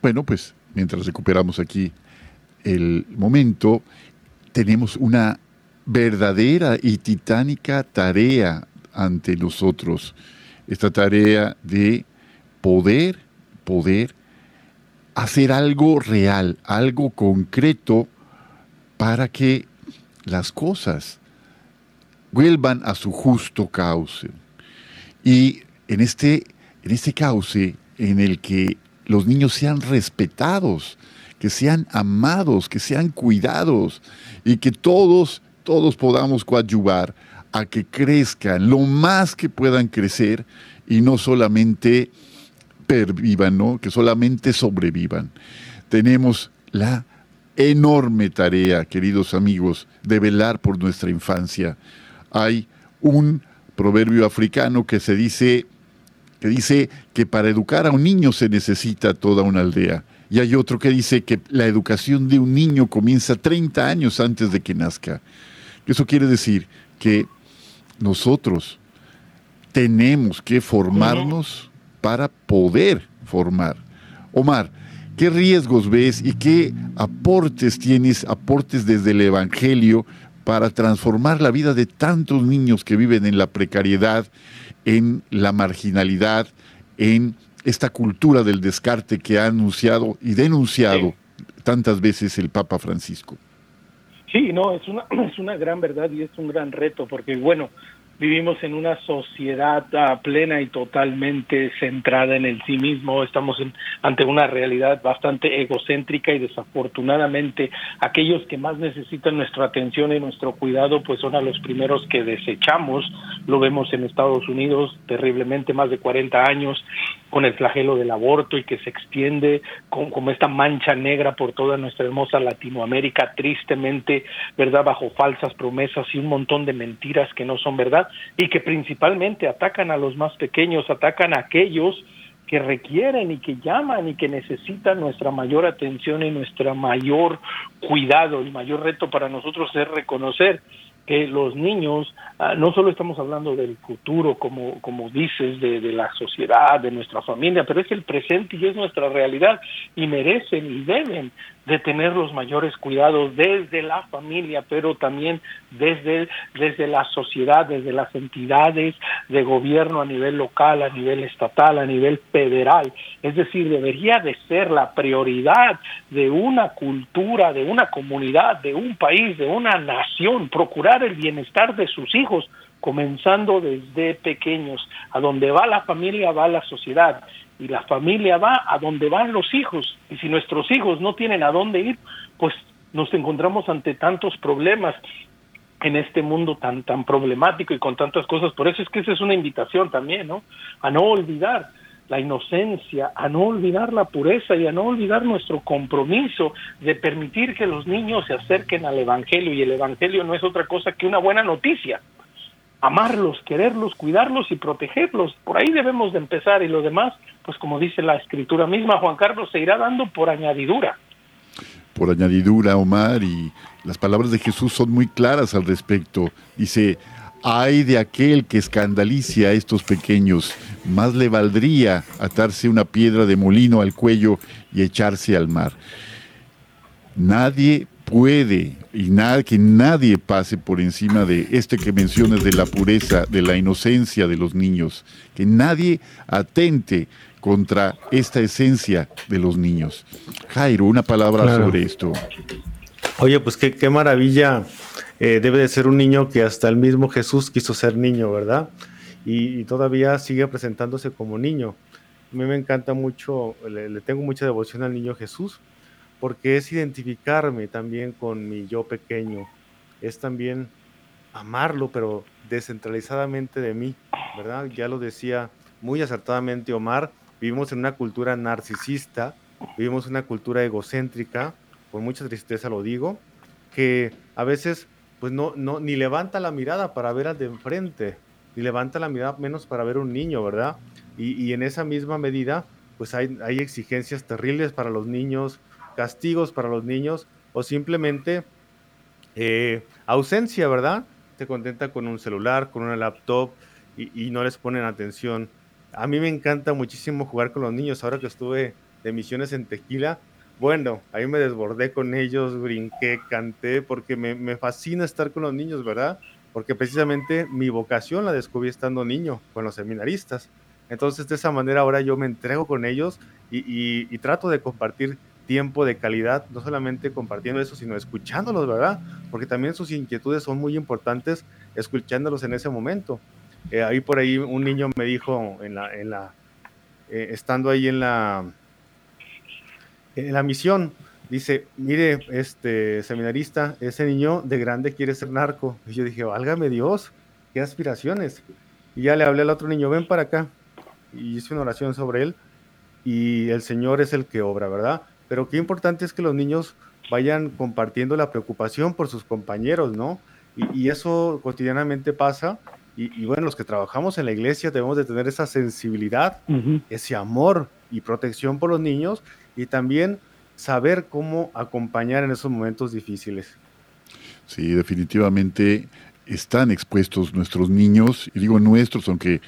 B: Bueno, pues mientras recuperamos aquí el momento, tenemos una verdadera y titánica tarea ante nosotros. Esta tarea de poder, poder hacer algo real, algo concreto para que las cosas vuelvan a su justo cauce. Y en este, en este cauce en el que los niños sean respetados, que sean amados, que sean cuidados y que todos, todos podamos coadyuvar a que crezcan lo más que puedan crecer y no solamente pervivan, ¿no? que solamente sobrevivan. Tenemos la enorme tarea, queridos amigos, de velar por nuestra infancia. Hay un proverbio africano que se dice que dice que para educar a un niño se necesita toda una aldea. Y hay otro que dice que la educación de un niño comienza 30 años antes de que nazca. Eso quiere decir que nosotros tenemos que formarnos para poder formar. Omar, ¿qué riesgos ves y qué aportes tienes, aportes desde el Evangelio para transformar la vida de tantos niños que viven en la precariedad, en la marginalidad, en esta cultura del descarte que ha anunciado y denunciado tantas veces el Papa Francisco?
D: Sí, no, es una, es una gran verdad y es un gran reto, porque bueno, vivimos en una sociedad ah, plena y totalmente centrada en el sí mismo, estamos ante una realidad bastante egocéntrica y desafortunadamente aquellos que más necesitan nuestra atención y nuestro cuidado pues son a los primeros que desechamos, lo vemos en Estados Unidos terriblemente más de 40 años con el flagelo del aborto y que se extiende con, como esta mancha negra por toda nuestra hermosa Latinoamérica, tristemente, ¿verdad? Bajo falsas promesas y un montón de mentiras que no son verdad y que principalmente atacan a los más pequeños, atacan a aquellos que requieren y que llaman y que necesitan nuestra mayor atención y nuestra mayor cuidado. El mayor reto para nosotros es reconocer que los niños, ah, no solo estamos hablando del futuro, como, como dices, de, de, la sociedad, de nuestra familia, pero es el presente y es nuestra realidad y merecen y deben de tener los mayores cuidados desde la familia, pero también desde, desde la sociedad, desde las entidades de gobierno a nivel local, a nivel estatal, a nivel federal. Es decir, debería de ser la prioridad de una cultura, de una comunidad, de un país, de una nación, procurar el bienestar de sus hijos, comenzando desde pequeños. A donde va la familia, va la sociedad y la familia va a donde van los hijos. Y si nuestros hijos no tienen a dónde ir, pues nos encontramos ante tantos problemas en este mundo tan tan problemático y con tantas cosas. Por eso es que esa es una invitación también, ¿no? A no olvidar la inocencia, a no olvidar la pureza y a no olvidar nuestro compromiso de permitir que los niños se acerquen al Evangelio. Y el Evangelio no es otra cosa que una buena noticia amarlos, quererlos, cuidarlos y protegerlos. Por ahí debemos de empezar y lo demás, pues como dice la escritura misma, Juan Carlos, se irá dando por añadidura.
B: Por añadidura, Omar, y las palabras de Jesús son muy claras al respecto. Dice, ay de aquel que escandalice a estos pequeños, más le valdría atarse una piedra de molino al cuello y echarse al mar. Nadie puede y nada, que nadie pase por encima de este que mencionas de la pureza, de la inocencia de los niños, que nadie atente contra esta esencia de los niños. Jairo, una palabra sobre esto.
C: Oye, pues qué, qué maravilla eh, debe de ser un niño que hasta el mismo Jesús quiso ser niño, ¿verdad? Y, y todavía sigue presentándose como niño. A mí me encanta mucho, le, le tengo mucha devoción al niño Jesús porque es identificarme también con mi yo pequeño, es también amarlo, pero descentralizadamente de mí, ¿verdad? Ya lo decía muy acertadamente Omar, vivimos en una cultura narcisista, vivimos en una cultura egocéntrica, con mucha tristeza lo digo, que a veces pues no, no, ni levanta la mirada para ver al de enfrente, ni levanta la mirada menos para ver un niño, ¿verdad? Y, y en esa misma medida, pues hay, hay exigencias terribles para los niños, castigos para los niños o simplemente eh, ausencia, ¿verdad? Se contenta con un celular, con una laptop y, no les ponen atención. A mí me encanta muchísimo jugar con los niños. Ahora que estuve de misiones en Tequila, bueno, ahí me desbordé con ellos, brinqué, canté, porque me, me fascina estar con los niños, ¿verdad? Porque precisamente mi vocación la descubrí estando niño con los seminaristas. Entonces, de esa manera ahora yo me entrego con ellos y, trato de compartir tiempo de calidad, no solamente compartiendo eso, sino escuchándolos, ¿verdad? Porque también sus inquietudes son muy importantes, escuchándolos en ese momento. Eh, ahí por ahí un niño me dijo, en la, eh, estando ahí en la, en la misión, dice, mire, este seminarista, ese niño de grande quiere ser narco. Y yo dije, válgame Dios, qué aspiraciones. Y ya le hablé al otro niño, ven para acá. Y hice una oración sobre él. Y el Señor es el que obra, ¿verdad? Pero qué importante es que los niños vayan compartiendo la preocupación por sus compañeros, ¿no? Y, eso cotidianamente pasa Y, bueno, los que trabajamos en la iglesia debemos de tener esa sensibilidad, ese amor y protección por los niños y también saber cómo acompañar en esos momentos difíciles.
B: Sí, definitivamente están expuestos nuestros niños, y digo nuestros, aunque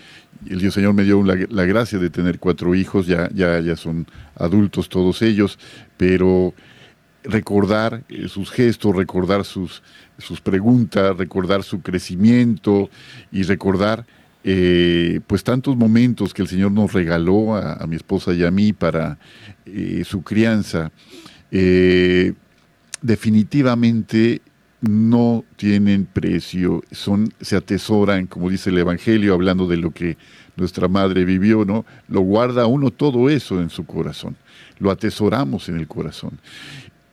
B: el Dios Señor me dio la, gracia de tener cuatro hijos, ya, ya, ya son adultos todos ellos, pero recordar eh, sus gestos, recordar sus, sus preguntas, recordar su crecimiento y recordar eh, pues tantos momentos que el Señor nos regaló a, mi esposa y a mí para eh, su crianza. definitivamente no tienen precio, son, se atesoran, como dice el Evangelio, hablando de lo que nuestra madre vivió, ¿no? Lo guarda uno todo eso en su corazón, lo atesoramos en el corazón.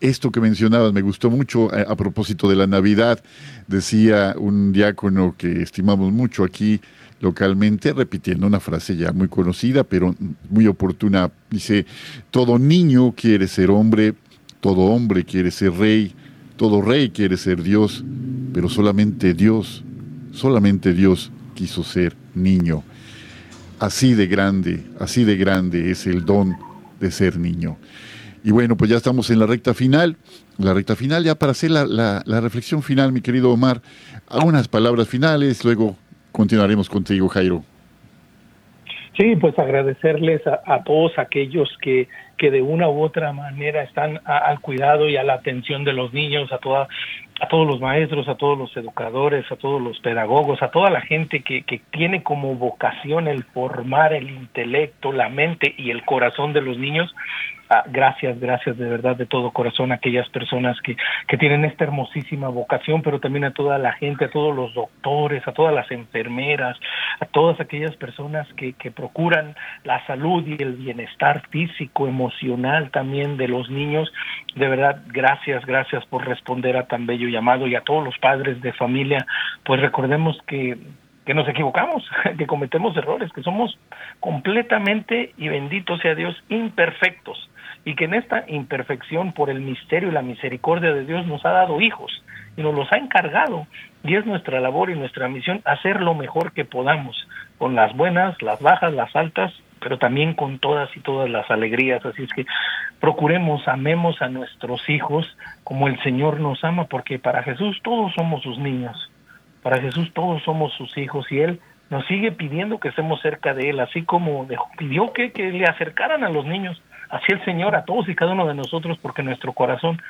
B: Esto que mencionabas me gustó mucho a, a propósito de la Navidad, decía un diácono que estimamos mucho aquí localmente, repitiendo una frase ya muy conocida, pero muy oportuna, dice, todo niño quiere ser hombre, todo hombre quiere ser rey, todo rey quiere ser Dios, pero solamente Dios, solamente Dios quiso ser niño. Así de grande, así de grande es el don de ser niño. Y bueno, pues ya estamos en la recta final. La recta final, ya para hacer la, reflexión final, mi querido Omar, algunas palabras finales, luego continuaremos contigo, Jairo.
D: Sí, pues agradecerles a, todos aquellos que, que de una u otra manera están al cuidado y a la atención de los niños, a toda a todos los maestros, a todos los educadores, a todos los pedagogos, a toda la gente que, que tiene como vocación el formar el intelecto, la mente y el corazón de los niños, Ah, gracias, gracias de verdad de todo corazón a aquellas personas que, que tienen esta hermosísima vocación, pero también a toda la gente, a todos los doctores, a todas las enfermeras, a todas aquellas personas que, que procuran la salud y el bienestar físico, emocional también de los niños. De verdad, gracias, gracias por responder a tan bello llamado y a todos los padres de familia, pues recordemos que que nos equivocamos, que cometemos errores, que somos completamente y bendito sea Dios imperfectos. Y que en esta imperfección por el misterio y la misericordia de Dios nos ha dado hijos y nos los ha encargado. Y es nuestra labor y nuestra misión hacer lo mejor que podamos con las buenas, las bajas, las altas, pero también con todas y todas las alegrías. Así es que procuremos, amemos a nuestros hijos como el Señor nos ama, porque para Jesús todos somos sus niños, para Jesús todos somos sus hijos y Él nos sigue pidiendo que estemos cerca de Él, así como pidió que, que le acercaran a los niños así el Señor a todos y cada uno de nosotros, porque nuestro corazón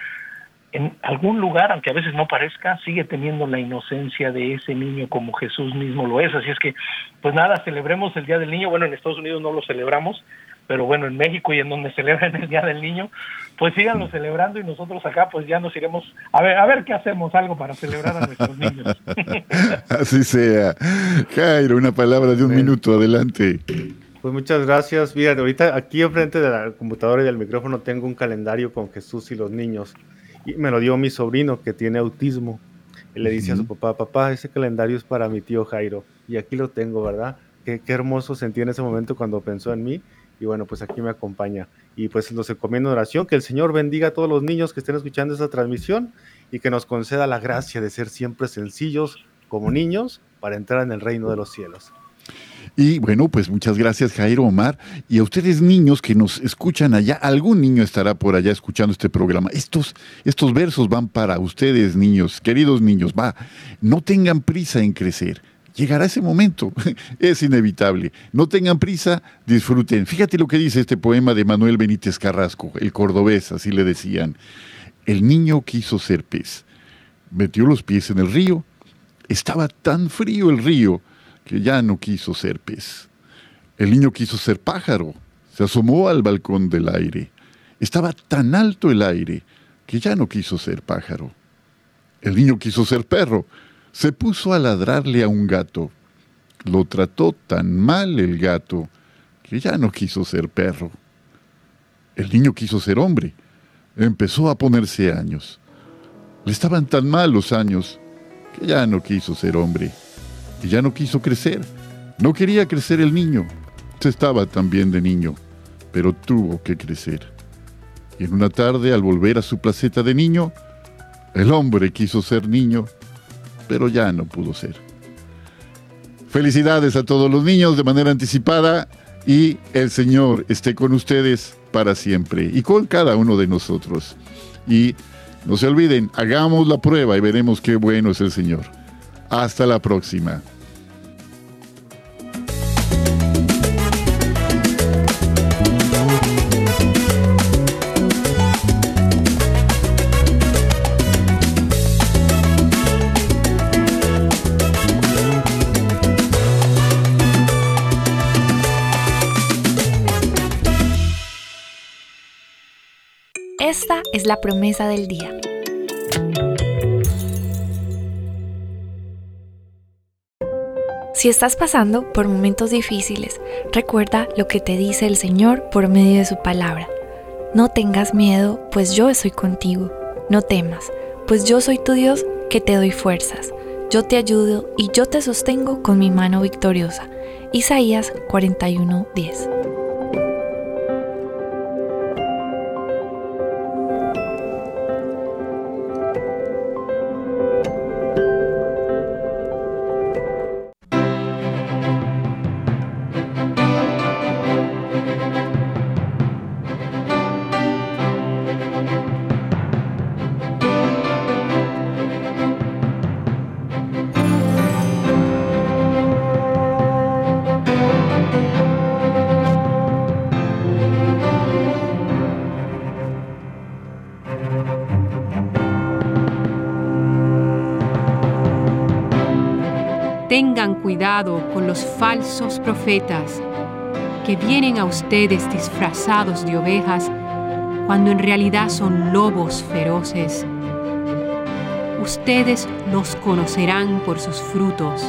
D: en algún lugar, aunque a veces no parezca, sigue teniendo la inocencia de ese niño como Jesús mismo lo es. Así es que, pues nada, celebremos el Día del Niño. Bueno, en Estados Unidos no lo celebramos, pero bueno, en México y en donde celebran el Día del Niño, pues síganlo celebrando y nosotros acá pues ya nos iremos a ver, a ver qué hacemos, algo para celebrar a nuestros niños.
B: Así sea. Jairo, una palabra de un minuto, adelante.
C: Pues muchas gracias. Fíjate, ahorita aquí enfrente de la computadora y del micrófono tengo un calendario con Jesús y los niños. Y me lo dio mi sobrino que tiene autismo. Y le dice a su papá, papá, ese calendario es para mi tío Jairo. Y aquí lo tengo, ¿verdad? Qué, qué hermoso sentí en ese momento cuando pensó en mí. Y bueno, pues aquí me acompaña. Y pues nos encomiendo oración, que el Señor bendiga a todos los niños que estén escuchando esta transmisión y que nos conceda la gracia de ser siempre sencillos como niños para entrar en el reino de los cielos.
B: Y bueno, pues muchas gracias Jairo Omar. Y a ustedes niños que nos escuchan allá, algún niño estará por allá escuchando este programa. Estos, estos versos van para ustedes niños, queridos niños. Va, no tengan prisa en crecer. Llegará ese momento, es inevitable. No tengan prisa, disfruten. Fíjate lo que dice este poema de Manuel Benítez Carrasco, el cordobés, así le decían. El niño quiso ser pez. Metió los pies en el río. Estaba tan frío el río que ya no quiso ser pez. El niño quiso ser pájaro, se asomó al balcón del aire. Estaba tan alto el aire que ya no quiso ser pájaro. El niño quiso ser perro, se puso a ladrarle a un gato. Lo trató tan mal el gato que ya no quiso ser perro. El niño quiso ser hombre, empezó a ponerse años. Le estaban tan mal los años que ya no quiso ser hombre ya no quiso crecer. No quería crecer el niño. Se estaba también de niño, pero tuvo que crecer. Y en una tarde, al volver a su placeta de niño, el hombre quiso ser niño, pero ya no pudo ser. Felicidades a todos los niños de manera anticipada y el Señor esté con ustedes para siempre y con cada uno de nosotros. Y no se olviden, hagamos la prueba y veremos qué bueno es el Señor. Hasta la próxima.
I: La promesa del día. Si estás pasando por momentos difíciles, recuerda lo que te dice el Señor por medio de su palabra. No tengas miedo, pues yo estoy contigo. No temas, pues yo soy tu Dios que te doy fuerzas. Yo te ayudo y yo te sostengo con mi mano victoriosa. Isaías 41:10
J: Tengan cuidado con los falsos profetas que vienen a ustedes disfrazados de ovejas cuando en realidad son lobos feroces. Ustedes los conocerán por sus frutos.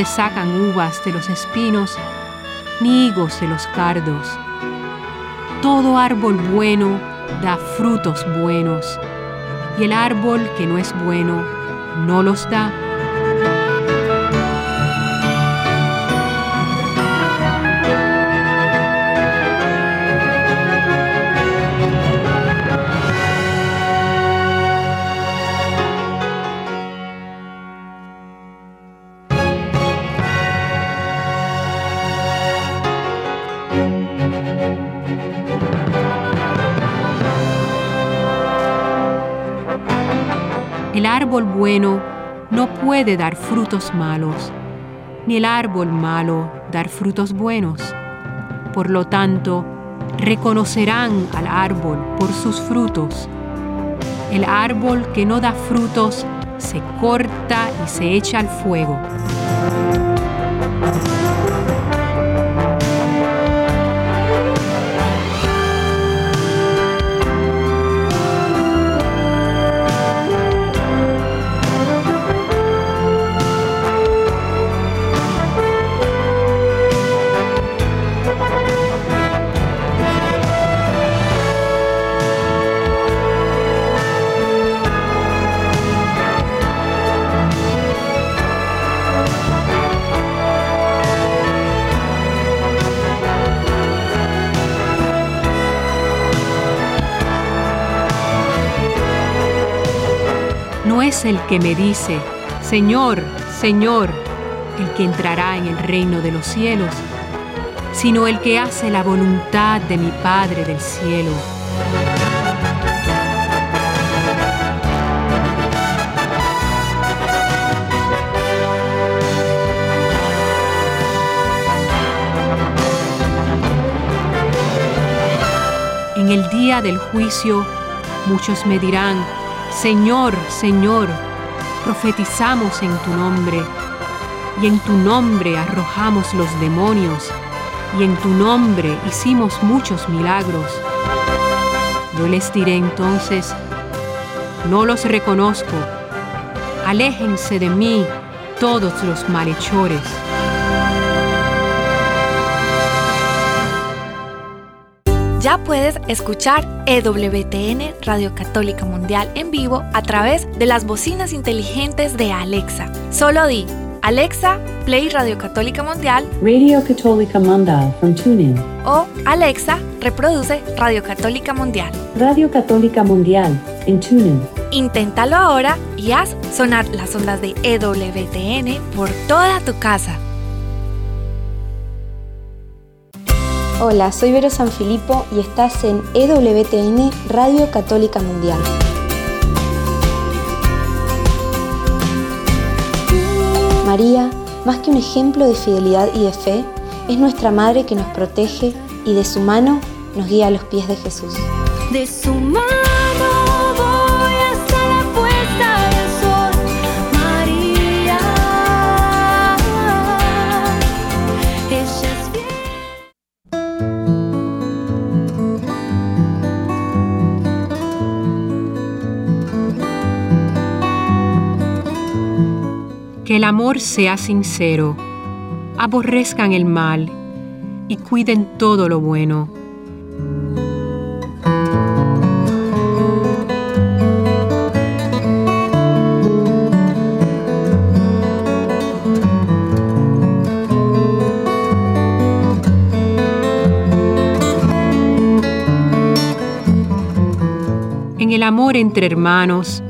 J: Se sacan uvas de los espinos, ni higos de los cardos. Todo árbol bueno da frutos buenos, y el árbol que no es bueno no los da. Bueno no puede dar frutos malos, ni el árbol malo dar frutos buenos. Por lo tanto, reconocerán al árbol por sus frutos. El árbol que no da frutos se corta y se echa al fuego. El que me dice, Señor, Señor, el que entrará en el reino de los cielos, sino el que hace la voluntad de mi Padre del cielo. En el día del juicio, muchos me dirán, Señor, Señor, profetizamos en tu nombre, y en tu nombre arrojamos los demonios, y en tu nombre hicimos muchos milagros. Yo les diré entonces, no los reconozco, aléjense de mí todos los malhechores.
I: Ya puedes escuchar EWTN Radio Católica Mundial en vivo a través de las bocinas inteligentes de Alexa. Solo di Alexa, Play Radio Católica Mundial.
K: Radio Católica Mundial from TuneIn.
I: O Alexa, reproduce Radio Católica Mundial.
K: Radio Católica Mundial en TuneIn.
I: Inténtalo ahora y haz sonar las ondas de EWTN por toda tu casa.
L: Hola, soy Vero Sanfilippo y estás en EWTN Radio Católica Mundial. María, más que un ejemplo de fidelidad y de fe, es nuestra Madre que nos protege y de su mano nos guía a los pies de Jesús.
M: De su mano
J: Que el amor sea sincero, aborrezcan el mal y cuiden todo lo bueno. En el amor entre hermanos,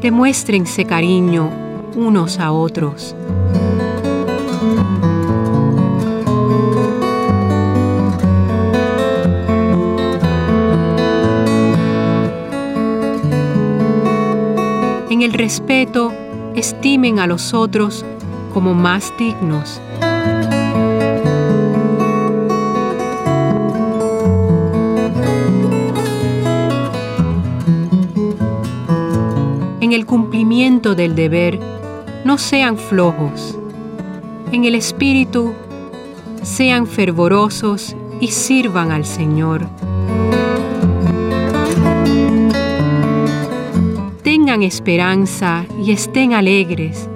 J: demuéstrense cariño unos a otros. En el respeto, estimen a los otros como más dignos. En el cumplimiento del deber, no sean flojos. En el espíritu, sean fervorosos y sirvan al Señor. Tengan esperanza y estén alegres.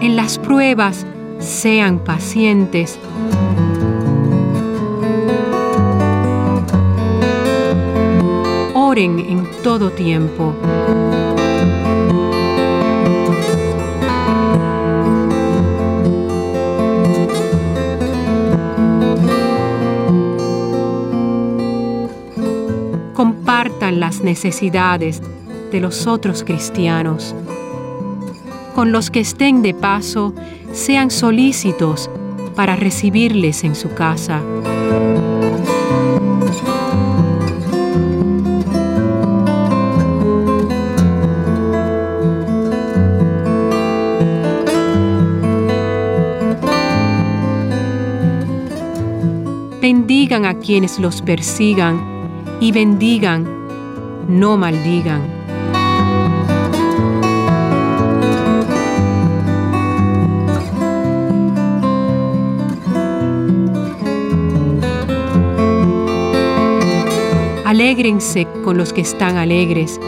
J: En las pruebas, sean pacientes. Oren en todo tiempo. Necesidades de los otros cristianos. Con los que estén de paso, sean solícitos para recibirles en su casa. Bendigan a quienes los persigan y bendigan, no maldigan. Alégrense con los que están alegres.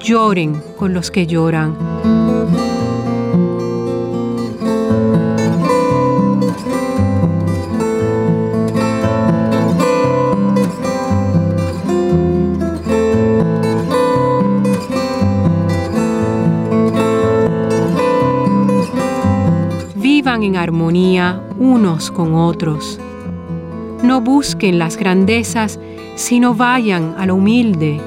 J: Lloren con los que lloran. En armonía unos con otros. No busquen las grandezas, sino vayan a lo humilde.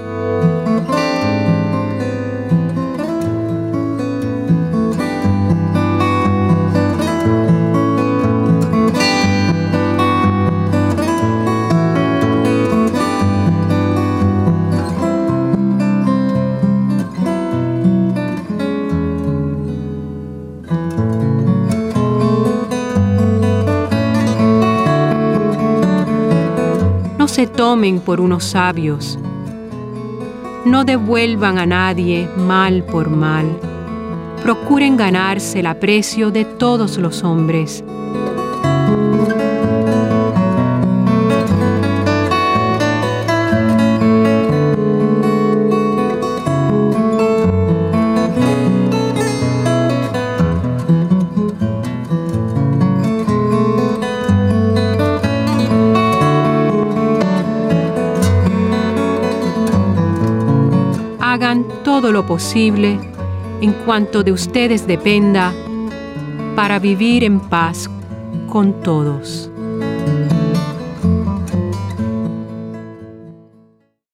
J: Por unos sabios. No devuelvan a nadie mal por mal. Procuren ganarse el aprecio de todos los hombres. En cuanto de ustedes dependa para vivir en paz con todos.